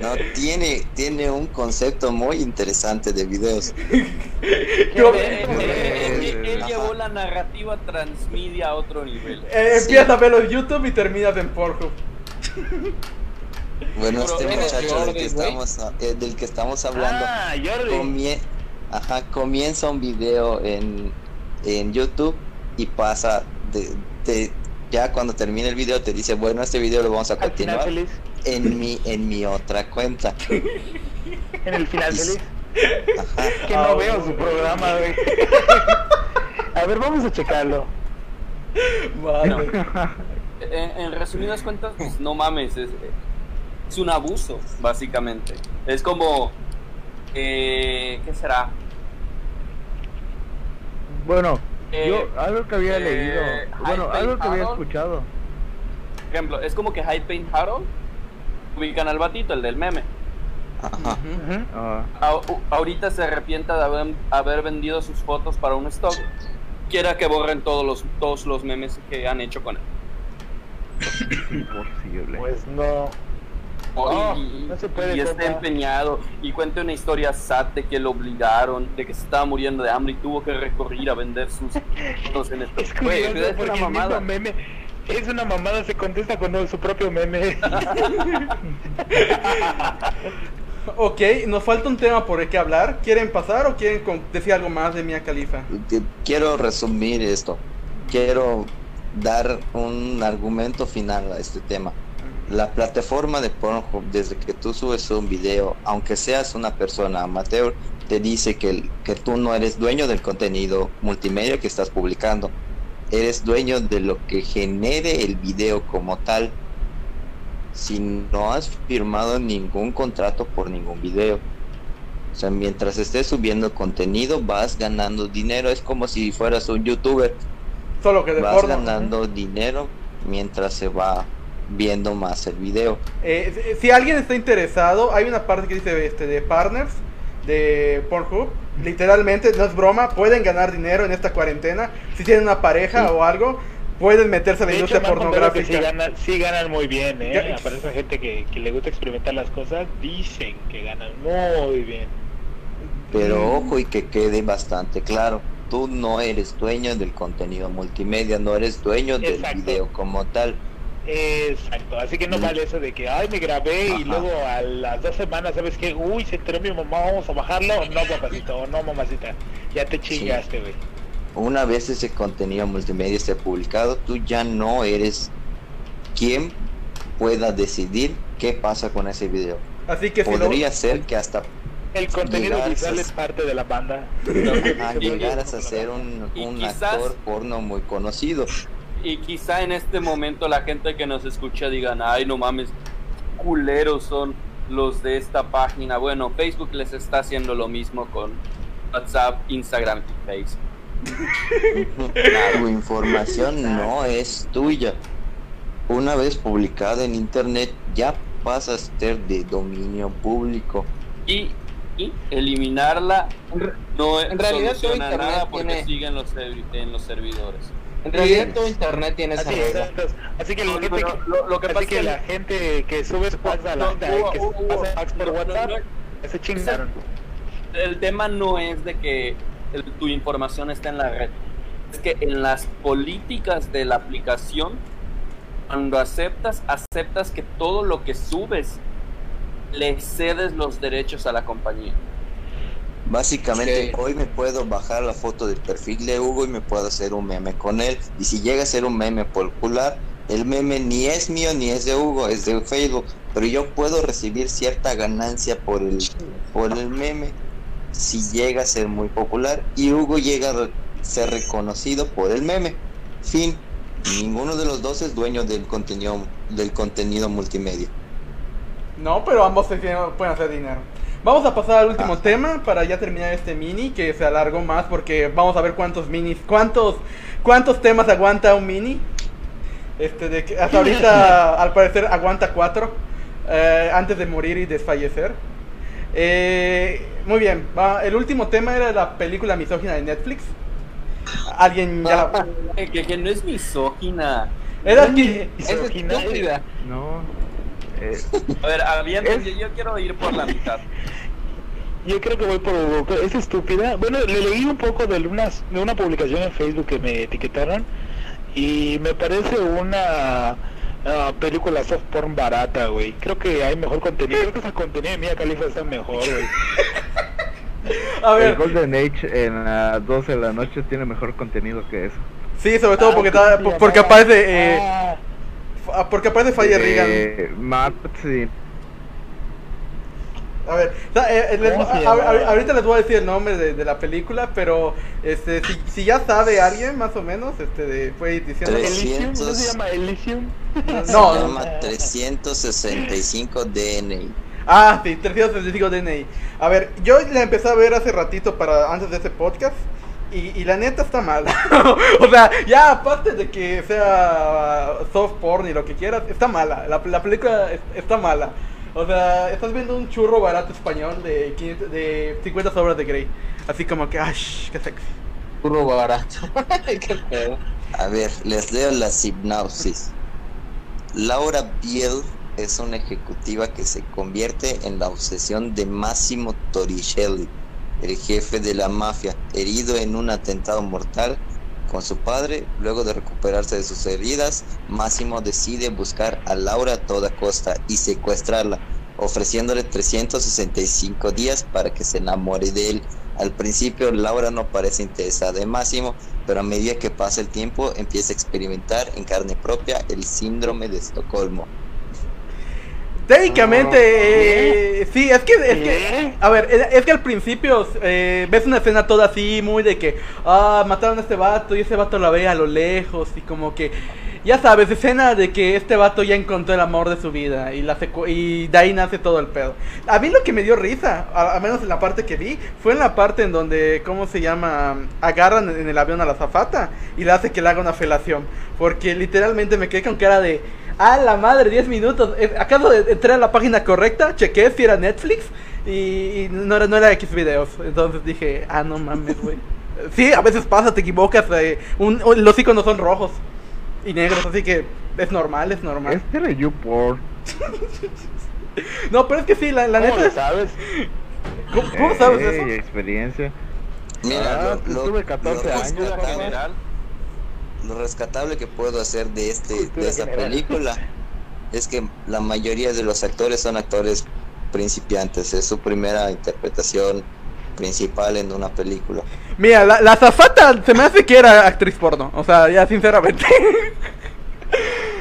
No, tiene, tiene un concepto muy interesante de videos. Yo- Eh, eh, eh, Eh, él llevó la narrativa transmedia a otro nivel. Eh, Sí. Empiezas a verlo en YouTube y terminas en Pornhub. Bueno, Pero este muchacho del Jordi, que, güey. estamos, eh, del que estamos hablando Ah, Jordi. comie- ajá, comienza un video en, en YouTube y pasa de, de- ya cuando termina el video te dice, bueno, este video lo vamos a Al final continuar feliz. En mi, en mi otra cuenta. En el final Y- feliz. Ajá. Que no veo bueno. su programa, güey. A ver, vamos a checarlo. Vale. En, en resumidas cuentas, pues no mames, es, es un abuso, básicamente. Es como, eh, ¿qué será? Bueno, Eh, yo algo que había eh, leído, bueno, Hype algo que había escuchado. Por ejemplo, es como que Hype Paint Harold ubican al batito, el del meme. Ajá. Ah, A- ahorita se arrepienta de haber, haber vendido sus fotos para un stock. Quiera que borren todos los, todos los memes que han hecho con él. imposible. Pues no. Oh, No, y, no se puede, y está empeñado y cuenta una historia sad de que lo obligaron, de que se estaba muriendo de hambre y tuvo que recurrir a vender sus fotos en esto. Es curioso es porque una el mismo mamada. meme es una mamada, se contesta con su propio meme. Ok, nos falta un tema por el que hablar. ¿Quieren pasar o quieren decir algo más de Mia Khalifa? Que- Quiero resumir esto. Quiero dar un argumento final a este tema. La plataforma de Pornhub, desde que tú subes un video, aunque seas una persona amateur, te dice que, que tú no eres dueño del contenido multimedia que estás publicando. Eres dueño de lo que genere el video como tal. Si no has firmado ningún contrato por ningún video. O sea, mientras estés subiendo contenido, vas ganando dinero. Es como si fueras un youtuber. Solo que de Vas ganando dinero mientras se va viendo más el video. Eh, si si alguien está interesado, hay una parte que dice este, de partners de Pornhub. Literalmente, no es broma, pueden ganar dinero en esta cuarentena. Si tienen una pareja Sí. o algo, pueden meterse a la De industria sí pornográfica. ganan, sí ganan muy bien, ¿eh? Ya- Aparece gente que, que le gusta experimentar las cosas, dicen que ganan muy bien. Pero ojo y que quede bastante claro. Tú no eres dueño del contenido multimedia, no eres dueño del Exacto. video como tal. Exacto, así que no Mm. vale eso de que, ay, me grabé y luego a las dos semanas, ¿sabes qué? Uy, se enteró mi mamá, vamos a bajarlo. No, papacito, no, mamacita. Ya te chingaste, güey. Una vez ese contenido multimedia esté publicado, tú ya no eres quien pueda decidir qué pasa con ese video. Así que si Podría ser que hasta El contenido visual es parte de la banda. ah, llegaras a ser un, actor porno muy conocido. Y quizá en este momento la gente que nos escucha digan, ay no mames, culeros son los de esta página. Bueno, Facebook les está haciendo lo mismo con WhatsApp, Instagram y Facebook. Tu información no es tuya. una vez publicada en internet ya pasa a ser de dominio público. Y, y eliminarla no En realidad soluciona internet nada porque tiene- siguen los en los servidores. En realidad todo internet tiene esa Así, regla. entonces, así que No, gente lo- lo que pasa es que- la gente que sube su fax a la, No, que Hugo, pasa fax por WhatsApp, no, se chingaron. el tema no es de que el- tu información está en la red. Es que en las políticas de la aplicación, cuando aceptas, aceptas que todo lo que subes le cedes los derechos a la compañía. Básicamente, hoy me puedo bajar la foto del perfil de Hugo y me puedo hacer un meme con él. Y si llega a ser un meme popular, el meme ni es mío ni es de Hugo, es de Facebook. Pero yo puedo recibir cierta ganancia por el, por el meme si llega a ser muy popular. Y Hugo llega a ser reconocido por el meme. Fin. Ninguno de los dos es dueño del contenido, del contenido multimedia. No, pero ambos se tienen- pueden hacer dinero. Vamos a pasar al último Ajá. tema para ya terminar este mini que se alargó más porque vamos a ver cuántos minis, cuántos, cuántos temas aguanta un mini. Este de que hasta ahorita al parecer aguanta cuatro eh, antes de morir y desfallecer. Eh, muy bien, va, el último tema era la película misógina de Netflix. Alguien ya la- Que, que- no es misógina. era que Es eh. estúpida. No. Eh, A ver, Es- yo, yo quiero ir por la mitad. Yo creo que voy por. Es estúpida. Bueno, le leí un poco de, unas, de una publicación en Facebook que me etiquetaron y me parece una ah, película soft porn barata, güey. Creo que hay mejor contenido. Creo que ese contenido de Mia Khalifa está mejor, güey. a el ver, Golden Age en las 12 de la noche tiene mejor contenido que eso. sí, sobre todo porque Ah, ¿cómo está, porque aparece eh, Ah, f- porque aparece Fire Regan. Eh, Matt, sí. A ver, eh, eh, les ¿Cómo voy- se a- a- ahorita les voy a decir el nombre de, de la película, pero este si, si ya sabe alguien más o menos, este de, fue diciendo Tres. Elysium, ¿no 300. se llama Elysium? Se No. llama 365 DNI. Ah, sí, 365 DNI. A ver, yo la empecé a ver hace ratito para antes de ese podcast y, y la neta está mala. o sea, ya aparte de que sea soft porn y lo que quieras, está mala. La, la película es- está mala. O sea, estás viendo un churro barato español de, 500 de 50 sobras de Grey. Así como que, ¡ay, qué sexy! Puro barato. Qué pedo. A ver, les leo la sinopsis. Laura Biel es una ejecutiva que se convierte en la obsesión de Massimo Torricelli, el jefe de la mafia, herido en un atentado mortal con su padre. Luego de recuperarse de sus heridas, Massimo decide buscar a Laura a toda costa y secuestrarla, ofreciéndole 365 días para que se enamore de él. Al principio Laura no parece interesada en Máximo, pero a medida que pasa el tiempo empieza a experimentar en carne propia el síndrome de Estocolmo. Técnicamente, eh, sí, es que, es que, a ver, es que al principio eh, ves una escena toda así, muy de que, ah, mataron a este vato y ese vato la ve a lo lejos y como que, ya sabes, escena de que este vato ya encontró el amor de su vida y, la secu- y de ahí nace todo el pedo. A mí lo que me dio risa, a- al menos en la parte que vi, fue en la parte en donde, ¿cómo se llama? Agarran en el avión a la zafata y le hace que le haga una felación. Porque literalmente me quedé con cara de, ah, la madre, 10 minutos. Eh, ¿Acaso de- entré a la página correcta? Chequé si era Netflix y, y no, era, no era X videos. Entonces dije, ah, no mames, güey. Sí, a veces pasa, te equivocas. eh, un- un- los iconos son rojos y negros, así que es normal, es normal. Este era YouPorn. No, pero es que sí, la, la ¿Cómo lo neta. sabes? ¿Cómo, cómo sabes eso? experiencia. Mira, Ah, lo, pues lo- tuve 14 lo años, rescatable- general. Lo rescatable que puedo hacer de este de esta película es que la mayoría de los actores son actores principiantes, es su primera interpretación principal en una película. Mira, la, la zafata se me hace que era actriz porno. O sea, ya sinceramente.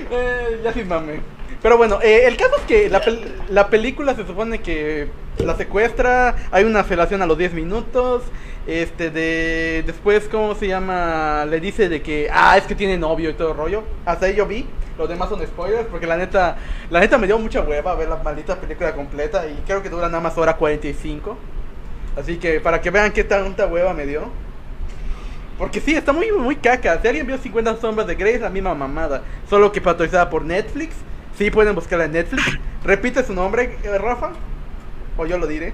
Eh, ya sin mame. Pero bueno, eh, el caso es que la, pel- la película se supone que la secuestra, hay una felación a los 10 minutos, este de después cómo se llama, le dice de que ah, es que tiene novio y todo el rollo. Hasta ahí yo vi, los demás son spoilers porque la neta la neta me dio mucha hueva ver la maldita película completa y creo que dura nada más hora 45. Así que para que vean qué tanta hueva me dio. Porque sí, está muy, muy caca. Si alguien vio 50 sombras de Grey, es la misma mamada. Solo que patrocinada por Netflix. Sí, pueden buscarla en Netflix. Repite su nombre, eh, Rafa. O yo lo diré.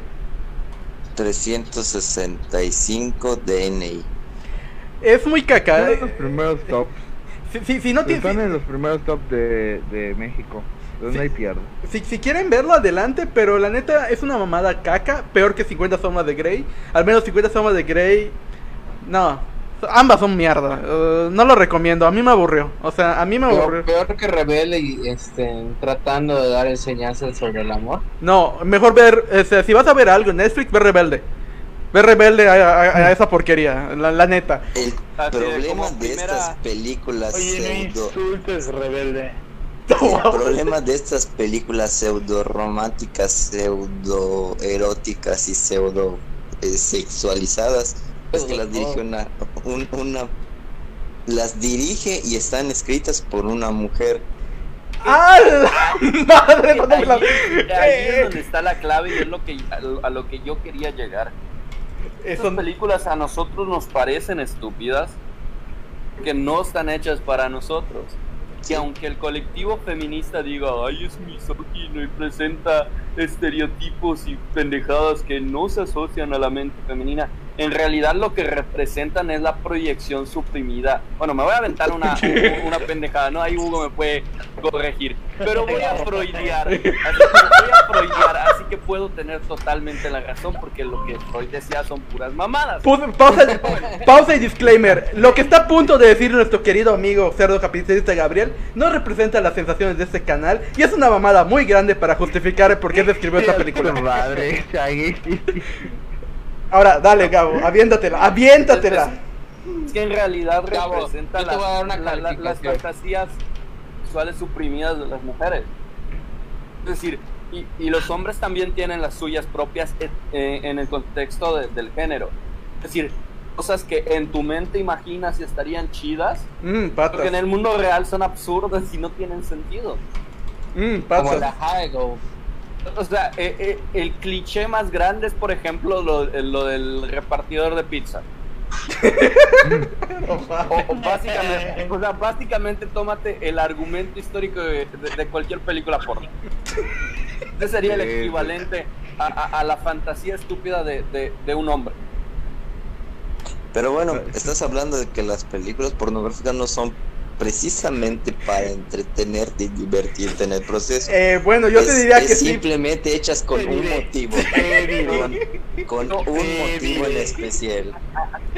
365 DNI. Es muy caca. Están en los primeros tops. Si, si, si no tiene- Están en los primeros tops de, de México. Entonces no hay pierde. Si, si quieren verlo, adelante, pero la neta es una mamada caca, peor que 50 sombras de Grey. Al menos 50 sombras de Grey, no, ambas son mierda. eh, no lo recomiendo, a mí me aburrió. O sea, a mí me aburrió. Peor, peor que Rebelde y este, tratando de dar enseñanzas sobre el amor. No, mejor ver, este, si vas a ver algo en Netflix, ve Rebelde. Ve Rebelde a, a- a esa porquería, la, la neta. El Así problema de primera- estas películas Oye, no pseudo... insultes, rebelde. El problema de estas películas pseudo románticas, pseudo eróticas y pseudo eh, sexualizadas es que las dirige una, un- una las dirige y están escritas por una mujer. ¡Ah, la madre! ¿dónde me la- Ahí, ahí es donde está la clave y es lo que a lo, que yo quería llegar. Eso- Estas películas a nosotros nos parecen estúpidas que no están hechas para nosotros. Que aunque el colectivo feminista diga, ay, es misógino y presenta estereotipos y pendejadas que no se asocian a la mente femenina, en realidad lo que representan es la proyección suprimida. Bueno, me voy a aventar una, una pendejada, ¿no? Ahí Hugo me puede corregir. Pero voy a freudiar. Así que voy a freudiar, así que puedo tener totalmente la razón porque lo que Freud decía son puras mamadas. Pausa, pausa y disclaimer. Lo que está a punto de decir nuestro querido amigo cerdo capitalista Gabriel no representa las sensaciones de este canal y es una mamada muy grande para justificar por qué se escribió esta película. Madre. Ahora, dale, Gabo, aviéntatela, aviéntatela. Es que en realidad Gabo, representa yo te voy a dar una la- la- las fantasías sexuales suprimidas de las mujeres. Es decir, y, y los hombres también tienen las suyas propias eh, eh, en el contexto de- del género. Es decir, cosas que en tu mente imaginas y estarían chidas, Mmm, pero que en el mundo real son absurdas y no tienen sentido. Mmm, Como la. Hagel. O sea, eh, eh, el cliché más grande es, por ejemplo, lo, eh, lo del repartidor de pizza. O, o básicamente, o sea, básicamente tómate el argumento histórico de, de- de cualquier película porno. Ese sería el equivalente a, a- a la fantasía estúpida de, de- de un hombre. Pero bueno, estás hablando de que las películas pornográficas no son precisamente para entretenerte y divertirte en el proceso. Eh, bueno, yo te Es- diría es que sí. simplemente hechas con Te un motivo. te. Con, un motivo en especial.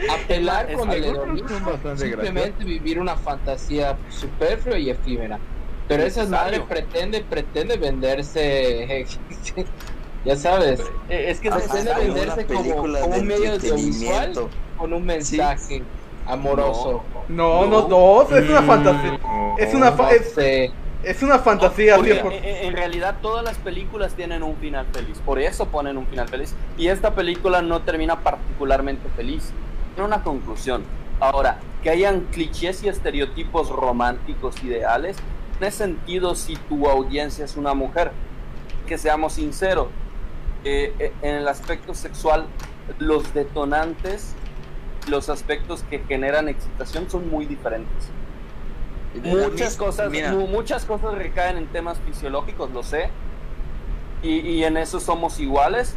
Apelar con es- el hedonismo, simplemente vivir una fantasía superflua y efímera. Pero esa madre pretende, pretende venderse, ya sabes, Eh, Es que es Ah, pretende venderse como, un medio audiovisual entretenimiento. con un mensaje amoroso. No, no, no, es una fantasía. Es una, fa- No es, sé. es una fantasía, 100%. eh, en realidad todas las películas tienen un final feliz, por eso ponen un final feliz. Y esta película no termina particularmente feliz, tiene una conclusión. Ahora, que hayan clichés y estereotipos románticos ideales, tiene sentido si tu audiencia es una mujer. Que seamos sinceros, eh, eh, en el aspecto sexual, los detonantes, los aspectos que generan excitación son muy diferentes. Muchas cosas Mira, muchas cosas recaen en temas fisiológicos lo sé. Y, y en eso somos iguales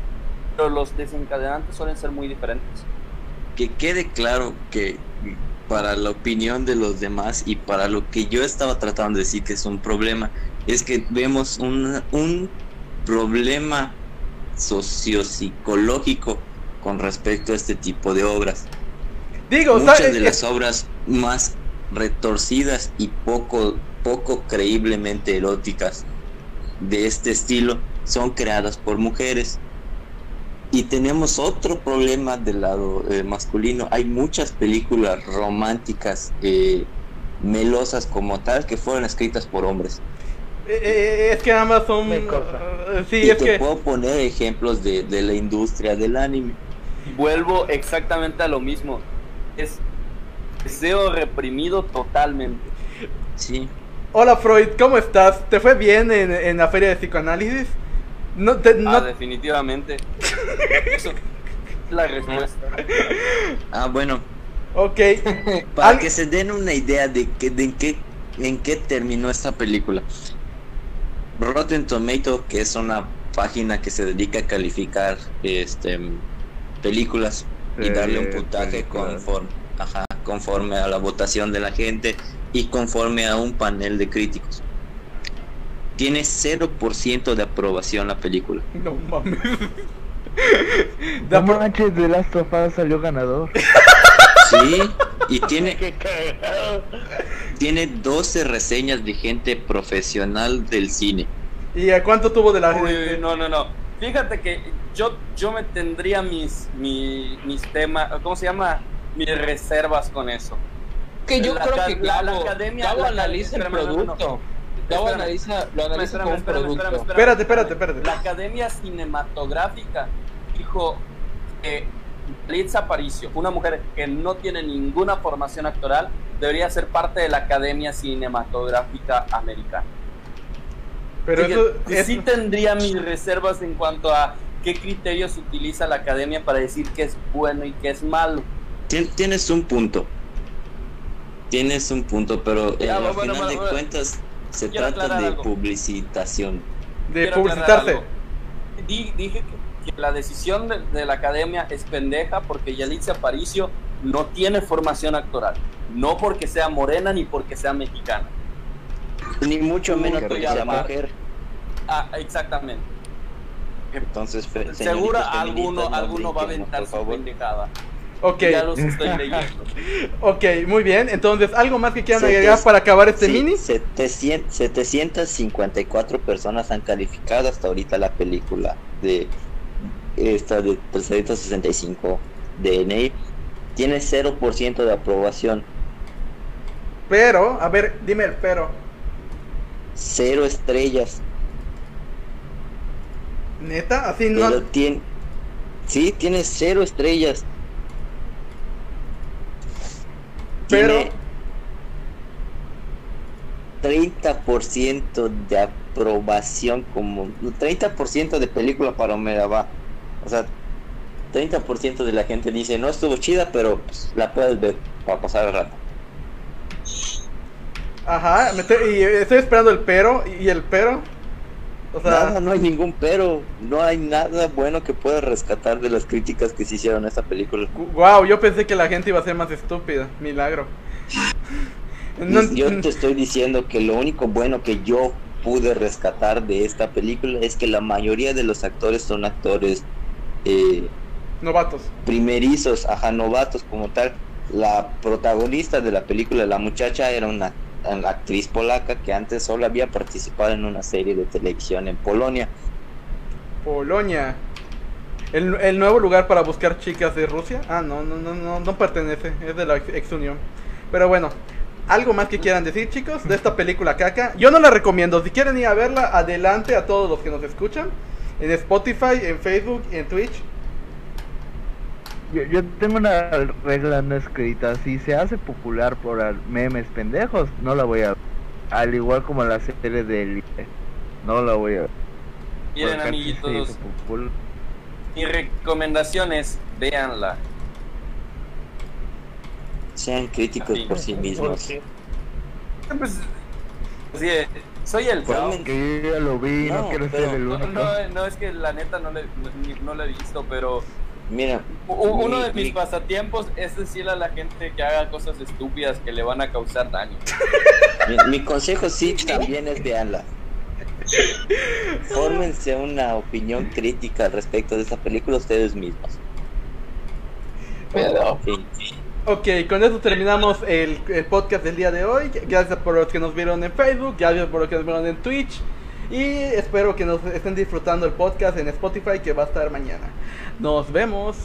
pero los desencadenantes suelen ser muy diferentes. Que quede claro que para la opinión de los demás y para lo que yo estaba tratando de decir que es un problema, es que vemos un, un problema sociopsicológico con respecto a este tipo de obras. Digo, o sea, Muchas de es- las obras más retorcidas y poco, poco creíblemente eróticas de este estilo son creadas por mujeres. Y tenemos otro problema del lado eh, masculino. Hay muchas películas románticas eh, melosas como tal que fueron escritas por hombres. eh, eh, es que ambas son. Me sí, y es te que. puedo poner ejemplos de, de la industria del anime. vuelvo exactamente a lo mismo es deseo reprimido totalmente Sí. Hola Freud, ¿cómo estás? ¿Te fue bien en, en la feria de psicoanálisis? No, te, no, ah, definitivamente eso es la respuesta Ah, bueno, Ok. Para Al- que se den una idea de, que, de en, qué, en qué terminó esta película. Rotten Tomato, que es una página que se dedica a calificar este películas y Eh, darle un puntaje películas. conforme, ajá, conforme a la votación de la gente y conforme a un panel de críticos. Tiene 0% de aprobación la película. No mames. No manches, The Last of Us salió ganador. Sí, y tiene, tiene 12 reseñas de gente profesional del cine. ¿Y a cuánto tuvo de la Uy, no, no, no. Fíjate que yo, yo me tendría mis, mi- mis temas, ¿cómo se llama? Mis reservas con eso. Que yo La creo que la- la academia- Gabo la- analiza el espérame, no, no, no. producto. Gabo analiza, lo analiza Espérame, como un espérame, producto. espérame, Espérate, espérate, espérate. La Academia Cinematográfica dijo que Liz Aparicio, una mujer que no tiene ninguna formación actoral, debería ser parte de la Academia Cinematográfica Americana. Pero eso sí tendría mis reservas en cuanto a qué criterios utiliza la Academia para decir que es bueno y que es malo. Tien- Tienes un punto. Tienes un punto, pero eh, al bueno, final bueno, de bueno. cuentas se Quiero trata de algo. publicitación. de Quiero publicitarse. Di- dije que, que la decisión de, de la academia es pendeja porque Yalitza Aparicio no tiene formación actoral. No porque sea morena ni porque sea mexicana. Ni mucho menos porque sea mujer. Ah, exactamente. Entonces, Seguro alguno, no alguno va a aventar por su favor. pendejada. Ok, Ya los estoy leyendo. ok, muy bien. Entonces, ¿algo más que quieran Sete- agregar para acabar este Sí, mini? 700 754 personas han calificado hasta ahorita la película de esta de 365 DNA. Tiene 0% de aprobación, Pero, a ver, dime el pero. Cero estrellas. ¿Neta? Así no. Pero tiene, sí, tiene cero estrellas. Pero- Tiene 30% de aprobación como 30% de película para Omega va. O sea, 30% de la gente dice, "No estuvo chida, pero pues, la puedes ver para pasar el rato." Ajá, me estoy, y estoy esperando el pero. ¿Y el pero? O sea, Nada, no hay ningún pero, no hay nada bueno que pueda rescatar de las críticas que se hicieron a esta película. wow, yo pensé que la gente iba a ser más estúpida. Milagro. No- yo te estoy diciendo que lo único bueno que yo pude rescatar de esta película es que la mayoría de los actores son actores eh, Novatos. primerizos, ajá, novatos como tal. La protagonista de la película, la muchacha, era una actriz polaca que antes solo había participado en una serie de televisión en Polonia. Polonia. El, el nuevo lugar para buscar chicas de Rusia. Ah, no, no, no, no, no pertenece. Es de la ex, unión. Pero bueno, algo más que quieran decir, chicos, de esta película caca. Yo no la recomiendo. Si quieren ir a verla, adelante a todos los que nos escuchan. En Spotify, en Facebook, en Twitch. Yo, yo tengo una regla no escrita. Si se hace popular por memes pendejos, no la voy a ver. Al igual como la serie de Elite. No la voy a ver. Miren, amiguitos, mi recomendación es véanla. Sean críticos por sí mismos. Sí. Pues, sí, soy el yo ya lo vi, no, No, quiero pero- ser el No, único. no, no, es que la neta no le, no, no la he visto, pero Mira, uno mi- de mis mi- pasatiempos es decirle a la gente que haga cosas estúpidas que le van a causar daño. Mi, mi consejo sí también es veanla. Fórmense una opinión crítica al respecto de esta película ustedes mismos. Pero, Sí. Ok, con eso terminamos el, el podcast del día de hoy. Gracias por los que nos vieron en Facebook, gracias por los que nos vieron en Twitch. Y espero que nos estén disfrutando el podcast en Spotify que va a estar mañana. Nos vemos.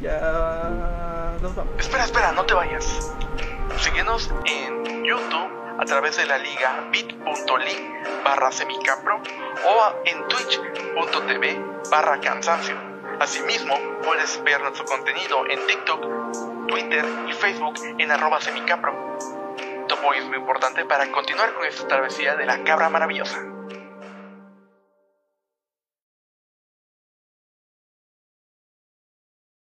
Ya nos vamos. Espera, espera, no te vayas. Síguenos en YouTube a través de la liga bit.ly barra semicapro o en twitch.tv barra cansancio. Asimismo, puedes ver nuestro contenido en TikTok, Twitter y Facebook en arroba semicapro. Apoyo es muy importante para continuar con esta travesía de la cabra maravillosa.